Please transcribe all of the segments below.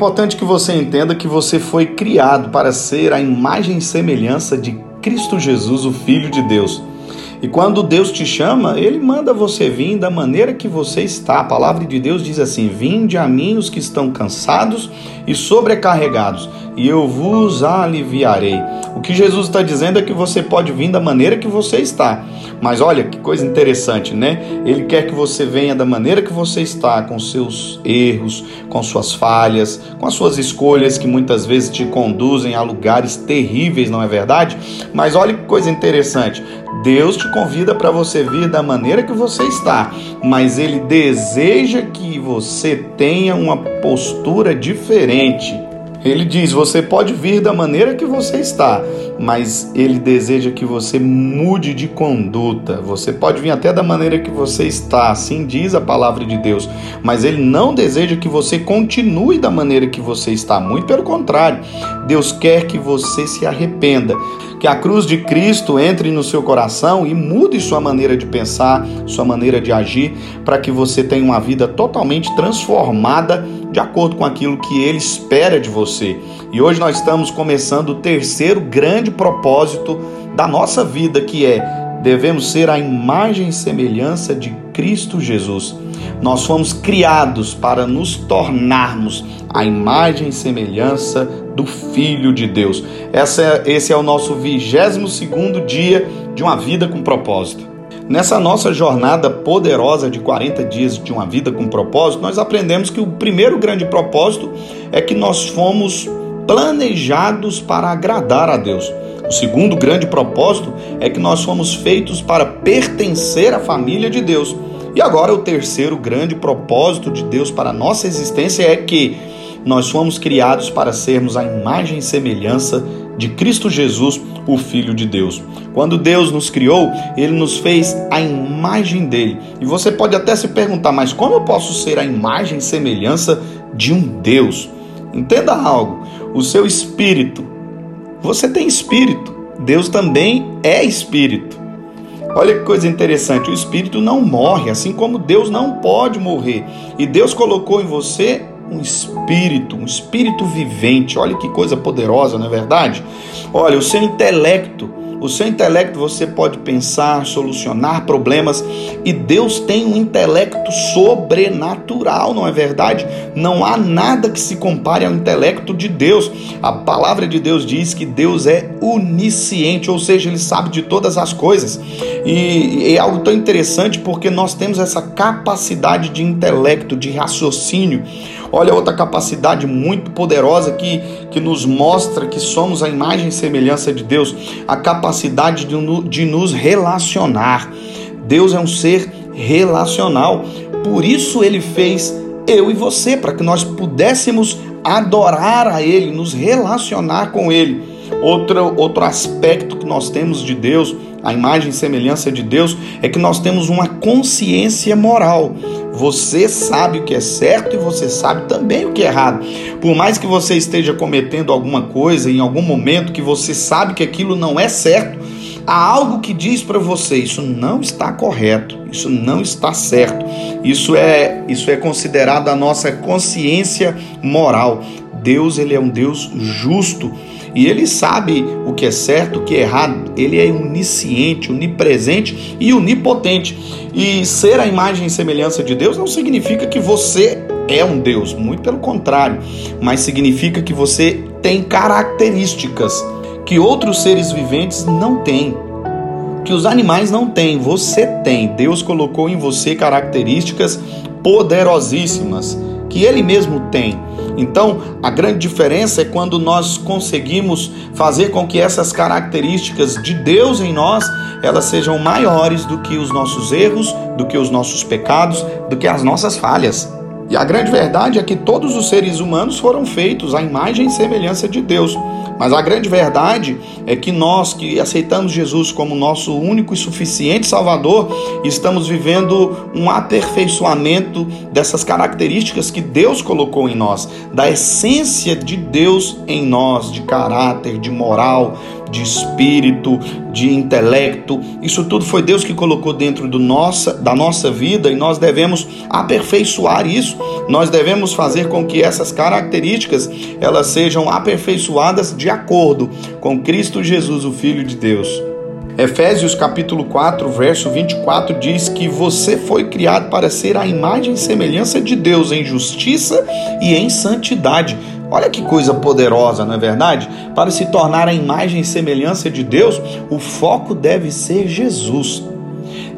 importante que você entenda que você foi criado para ser a imagem e semelhança de Cristo Jesus, o Filho de Deus. E quando Deus te chama, Ele manda você vir da maneira que você está. A palavra de Deus diz assim: Vinde a mim os que estão cansados e sobrecarregados, e eu vos aliviarei. O que Jesus está dizendo é que você pode vir da maneira que você está. Mas olha que coisa interessante, né? Ele quer que você venha da maneira que você está, com seus erros, com suas falhas, com as suas escolhas que muitas vezes te conduzem a lugares terríveis, não é verdade? Mas olha que coisa interessante. Deus te convida para você vir da maneira que você está, mas Ele deseja que você tenha uma postura diferente. Ele diz: você pode vir da maneira que você está, mas ele deseja que você mude de conduta. Você pode vir até da maneira que você está, assim diz a palavra de Deus, mas ele não deseja que você continue da maneira que você está. Muito pelo contrário, Deus quer que você se arrependa, que a cruz de Cristo entre no seu coração e mude sua maneira de pensar, sua maneira de agir, para que você tenha uma vida totalmente transformada de acordo com aquilo que ele espera de você. E hoje nós estamos começando o terceiro grande propósito da nossa vida, que é devemos ser a imagem e semelhança de Cristo Jesus. Nós fomos criados para nos tornarmos a imagem e semelhança do Filho de Deus. Essa, é, esse é o nosso 22 segundo dia de uma vida com propósito. Nessa nossa jornada poderosa de 40 dias de uma vida com propósito, nós aprendemos que o primeiro grande propósito é que nós fomos planejados para agradar a Deus. O segundo grande propósito é que nós fomos feitos para pertencer à família de Deus. E agora o terceiro grande propósito de Deus para a nossa existência é que nós fomos criados para sermos a imagem e semelhança de Cristo Jesus, o Filho de Deus. Quando Deus nos criou, Ele nos fez a imagem dele. E você pode até se perguntar, mas como eu posso ser a imagem e semelhança de um Deus? Entenda algo: o seu espírito, você tem espírito, Deus também é espírito. Olha que coisa interessante, o espírito não morre, assim como Deus não pode morrer. E Deus colocou em você um espírito, um espírito vivente. Olha que coisa poderosa, não é verdade? Olha, o seu intelecto, o seu intelecto você pode pensar, solucionar problemas e Deus tem um intelecto sobrenatural, não é verdade? Não há nada que se compare ao intelecto de Deus. A palavra de Deus diz que Deus é onisciente, ou seja, ele sabe de todas as coisas. E é algo tão interessante porque nós temos essa capacidade de intelecto, de raciocínio. Olha outra capacidade muito poderosa que, que nos mostra que somos a imagem e semelhança de Deus, a capacidade de, de nos relacionar. Deus é um ser relacional, por isso ele fez eu e você, para que nós pudéssemos adorar a Ele, nos relacionar com Ele. Outro, outro aspecto que nós temos de Deus, a imagem e semelhança de Deus, é que nós temos uma consciência moral. Você sabe o que é certo e você sabe também o que é errado. Por mais que você esteja cometendo alguma coisa em algum momento que você sabe que aquilo não é certo, há algo que diz para você isso não está correto, isso não está certo. Isso é isso é considerado a nossa consciência moral. Deus ele é um Deus justo e ele sabe o que é certo, o que é errado. Ele é onisciente, onipresente e onipotente. E ser a imagem e semelhança de Deus não significa que você é um Deus, muito pelo contrário, mas significa que você tem características que outros seres viventes não têm. Que os animais não têm, você tem. Deus colocou em você características poderosíssimas que ele mesmo tem. Então, a grande diferença é quando nós conseguimos fazer com que essas características de Deus em nós, elas sejam maiores do que os nossos erros, do que os nossos pecados, do que as nossas falhas. E a grande verdade é que todos os seres humanos foram feitos à imagem e semelhança de Deus. Mas a grande verdade é que nós que aceitamos Jesus como nosso único e suficiente Salvador, estamos vivendo um aperfeiçoamento dessas características que Deus colocou em nós, da essência de Deus em nós, de caráter, de moral, de espírito, de intelecto. Isso tudo foi Deus que colocou dentro do nossa, da nossa vida e nós devemos aperfeiçoar isso. Nós devemos fazer com que essas características elas sejam aperfeiçoadas de acordo com Cristo Jesus, o Filho de Deus. Efésios capítulo 4, verso 24 diz que você foi criado para ser a imagem e semelhança de Deus em justiça e em santidade. Olha que coisa poderosa, não é verdade? Para se tornar a imagem e semelhança de Deus, o foco deve ser Jesus.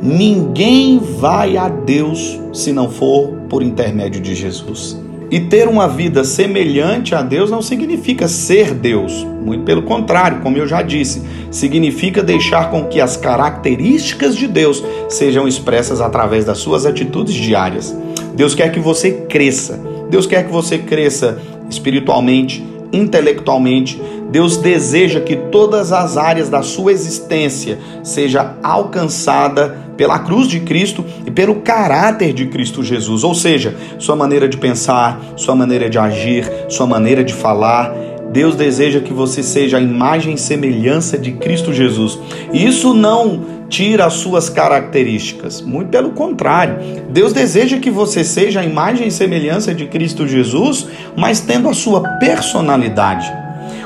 Ninguém vai a Deus se não for por intermédio de Jesus. E ter uma vida semelhante a Deus não significa ser Deus, muito pelo contrário, como eu já disse, significa deixar com que as características de Deus sejam expressas através das suas atitudes diárias. Deus quer que você cresça, Deus quer que você cresça espiritualmente, intelectualmente. Deus deseja que todas as áreas da sua existência seja alcançada pela cruz de Cristo e pelo caráter de Cristo Jesus, ou seja, sua maneira de pensar, sua maneira de agir, sua maneira de falar. Deus deseja que você seja a imagem e semelhança de Cristo Jesus. Isso não tira as suas características, muito pelo contrário. Deus deseja que você seja a imagem e semelhança de Cristo Jesus, mas tendo a sua personalidade.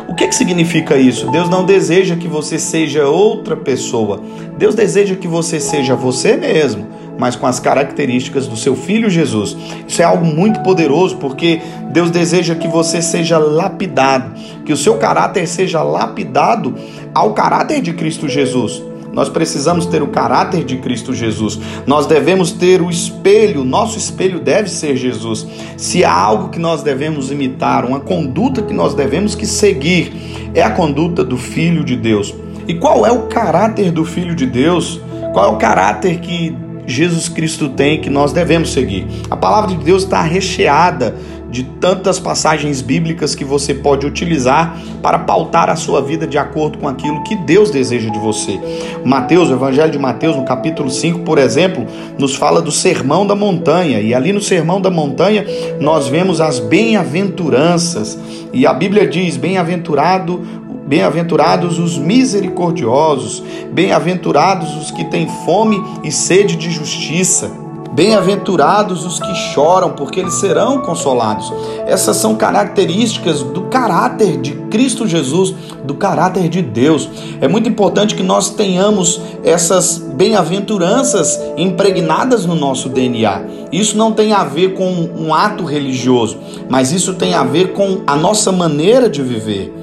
O que, que significa isso? Deus não deseja que você seja outra pessoa. Deus deseja que você seja você mesmo, mas com as características do seu filho Jesus. Isso é algo muito poderoso porque Deus deseja que você seja lapidado, que o seu caráter seja lapidado ao caráter de Cristo Jesus. Nós precisamos ter o caráter de Cristo Jesus. Nós devemos ter o espelho, nosso espelho deve ser Jesus. Se há algo que nós devemos imitar, uma conduta que nós devemos que seguir, é a conduta do Filho de Deus. E qual é o caráter do Filho de Deus? Qual é o caráter que Jesus Cristo tem que nós devemos seguir? A palavra de Deus está recheada de tantas passagens bíblicas que você pode utilizar para pautar a sua vida de acordo com aquilo que Deus deseja de você. Mateus, o Evangelho de Mateus, no capítulo 5, por exemplo, nos fala do sermão da montanha, e ali no sermão da montanha nós vemos as bem-aventuranças, e a Bíblia diz: bem-aventurado Bem-aventurados os misericordiosos, bem-aventurados os que têm fome e sede de justiça. Bem-aventurados os que choram, porque eles serão consolados. Essas são características do caráter de Cristo Jesus, do caráter de Deus. É muito importante que nós tenhamos essas bem-aventuranças impregnadas no nosso DNA. Isso não tem a ver com um ato religioso, mas isso tem a ver com a nossa maneira de viver.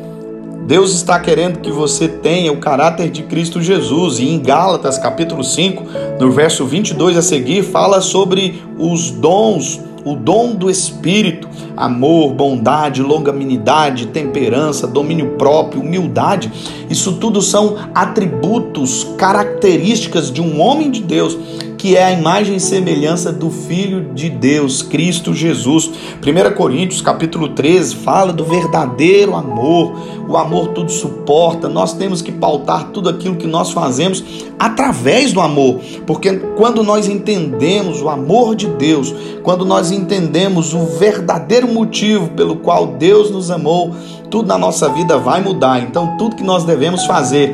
Deus está querendo que você tenha o caráter de Cristo Jesus. E em Gálatas, capítulo 5, no verso 22 a seguir, fala sobre os dons, o dom do Espírito, amor, bondade, longanimidade, temperança, domínio próprio, humildade. Isso tudo são atributos, características de um homem de Deus que é a imagem e semelhança do Filho de Deus, Cristo Jesus. 1 Coríntios capítulo 13 fala do verdadeiro amor. O amor tudo suporta. Nós temos que pautar tudo aquilo que nós fazemos através do amor, porque quando nós entendemos o amor de Deus, quando nós entendemos o verdadeiro motivo pelo qual Deus nos amou, tudo na nossa vida vai mudar. Então, tudo que nós devemos fazer,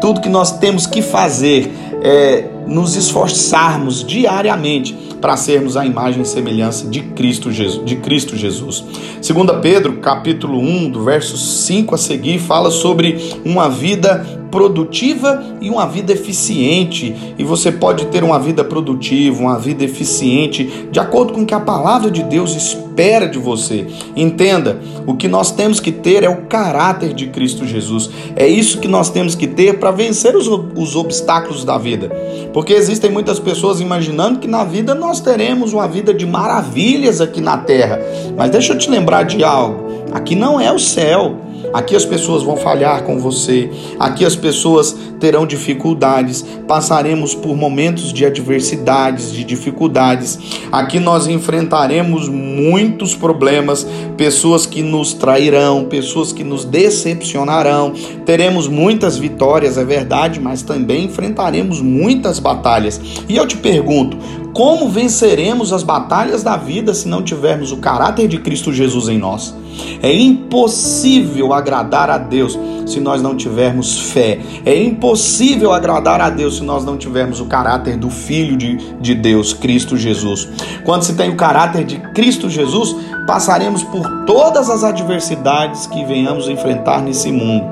tudo que nós temos que fazer é nos esforçarmos diariamente para sermos a imagem e semelhança de Cristo Jesus. De Cristo Jesus. Segunda Pedro, capítulo 1, do verso 5 a seguir, fala sobre uma vida produtiva e uma vida eficiente. E você pode ter uma vida produtiva, uma vida eficiente, de acordo com o que a palavra de Deus espera de você. Entenda, o que nós temos que ter é o caráter de Cristo Jesus. É isso que nós temos que ter para vencer os, os obstáculos da vida. Porque existem muitas pessoas imaginando que na vida nós teremos uma vida de maravilhas aqui na terra. Mas deixa eu te lembrar de algo: aqui não é o céu. Aqui as pessoas vão falhar com você, aqui as pessoas terão dificuldades, passaremos por momentos de adversidades, de dificuldades. Aqui nós enfrentaremos muitos problemas, pessoas que nos trairão, pessoas que nos decepcionarão. Teremos muitas vitórias, é verdade, mas também enfrentaremos muitas batalhas. E eu te pergunto, como venceremos as batalhas da vida se não tivermos o caráter de Cristo Jesus em nós? É impossível agradar a Deus se nós não tivermos fé. É impossível agradar a Deus se nós não tivermos o caráter do Filho de, de Deus, Cristo Jesus. Quando se tem o caráter de Cristo Jesus, passaremos por todas as adversidades que venhamos enfrentar nesse mundo.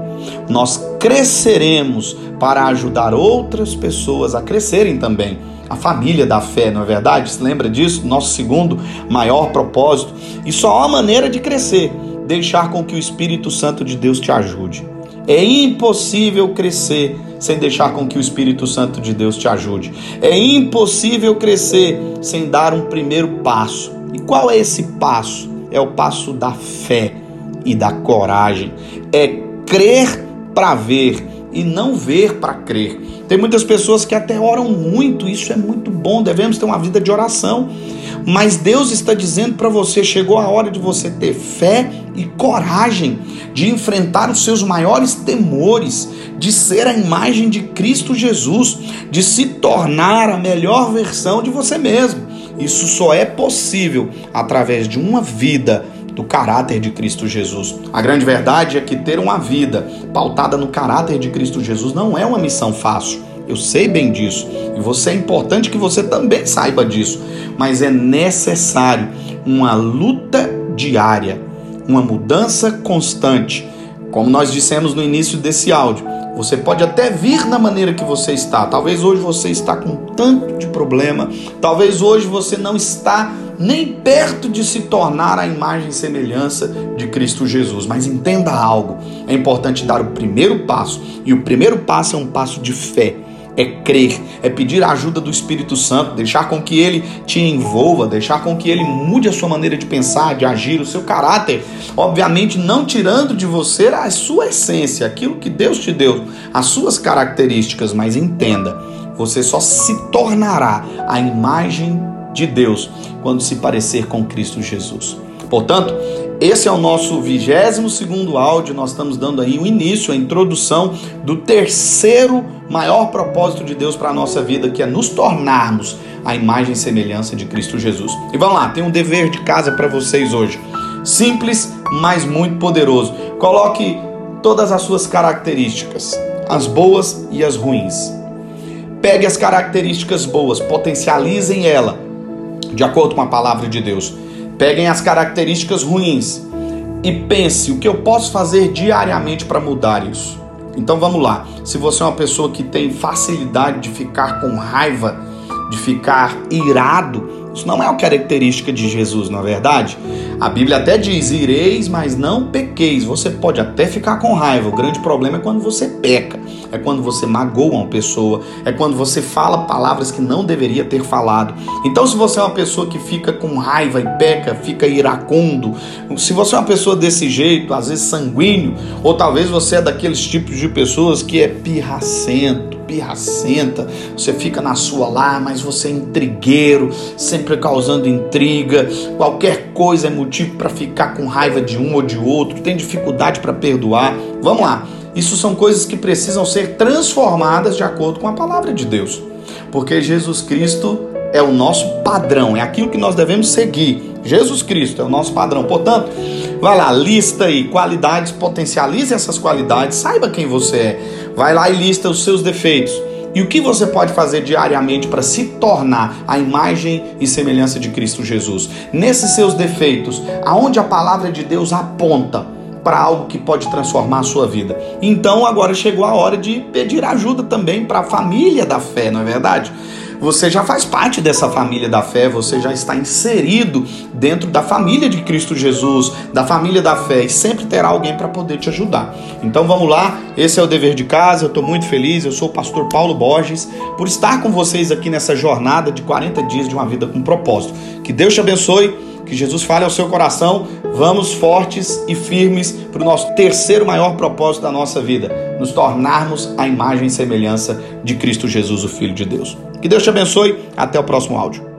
Nós cresceremos para ajudar outras pessoas a crescerem também a família da fé, não é verdade? Se lembra disso? Nosso segundo maior propósito. E só há maneira de crescer, deixar com que o Espírito Santo de Deus te ajude. É impossível crescer sem deixar com que o Espírito Santo de Deus te ajude. É impossível crescer sem dar um primeiro passo. E qual é esse passo? É o passo da fé e da coragem. É crer para ver e não ver para crer. Tem muitas pessoas que até oram muito, isso é muito bom, devemos ter uma vida de oração. Mas Deus está dizendo para você: chegou a hora de você ter fé e coragem de enfrentar os seus maiores temores, de ser a imagem de Cristo Jesus, de se tornar a melhor versão de você mesmo. Isso só é possível através de uma vida do caráter de Cristo Jesus. A grande verdade é que ter uma vida pautada no caráter de Cristo Jesus não é uma missão fácil. Eu sei bem disso e você é importante que você também saiba disso, mas é necessário uma luta diária, uma mudança constante. Como nós dissemos no início desse áudio, você pode até vir na maneira que você está. Talvez hoje você está com tanto de problema, talvez hoje você não está nem perto de se tornar a imagem e semelhança de Cristo Jesus. Mas entenda algo: é importante dar o primeiro passo, e o primeiro passo é um passo de fé. É crer, é pedir a ajuda do Espírito Santo, deixar com que ele te envolva, deixar com que ele mude a sua maneira de pensar, de agir, o seu caráter. Obviamente, não tirando de você a sua essência, aquilo que Deus te deu, as suas características, mas entenda, você só se tornará a imagem de Deus quando se parecer com Cristo Jesus. Portanto, esse é o nosso 22 segundo áudio. Nós estamos dando aí o início, a introdução do terceiro maior propósito de Deus para a nossa vida, que é nos tornarmos a imagem e semelhança de Cristo Jesus. E vamos lá, tem um dever de casa para vocês hoje. Simples, mas muito poderoso. Coloque todas as suas características, as boas e as ruins. Pegue as características boas, potencializem ela de acordo com a palavra de Deus. Peguem as características ruins e pense o que eu posso fazer diariamente para mudar isso. Então vamos lá. Se você é uma pessoa que tem facilidade de ficar com raiva, de ficar irado, isso não é uma característica de Jesus, não é verdade? A Bíblia até diz: ireis, mas não pequeis. Você pode até ficar com raiva. O grande problema é quando você peca, é quando você magoa uma pessoa, é quando você fala palavras que não deveria ter falado. Então, se você é uma pessoa que fica com raiva e peca, fica iracundo, se você é uma pessoa desse jeito, às vezes sanguíneo, ou talvez você é daqueles tipos de pessoas que é pirracento, pirracenta, você fica na sua lá, mas você é intrigueiro, sempre causando intriga, qualquer coisa é motivo para ficar com raiva de um ou de outro, tem dificuldade para perdoar. Vamos lá. Isso são coisas que precisam ser transformadas de acordo com a palavra de Deus. Porque Jesus Cristo é o nosso padrão, é aquilo que nós devemos seguir. Jesus Cristo é o nosso padrão. Portanto, vai lá, lista aí qualidades, potencialize essas qualidades, saiba quem você é. Vai lá e lista os seus defeitos. E o que você pode fazer diariamente para se tornar a imagem e semelhança de Cristo Jesus? Nesses seus defeitos, aonde a palavra de Deus aponta para algo que pode transformar a sua vida. Então agora chegou a hora de pedir ajuda também para a família da fé, não é verdade? Você já faz parte dessa família da fé, você já está inserido dentro da família de Cristo Jesus, da família da fé, e sempre terá alguém para poder te ajudar. Então vamos lá, esse é o dever de casa. Eu estou muito feliz. Eu sou o pastor Paulo Borges por estar com vocês aqui nessa jornada de 40 dias de uma vida com propósito. Que Deus te abençoe. Que Jesus fale ao seu coração. Vamos fortes e firmes para o nosso terceiro maior propósito da nossa vida: nos tornarmos a imagem e semelhança de Cristo Jesus, o Filho de Deus. Que Deus te abençoe. Até o próximo áudio.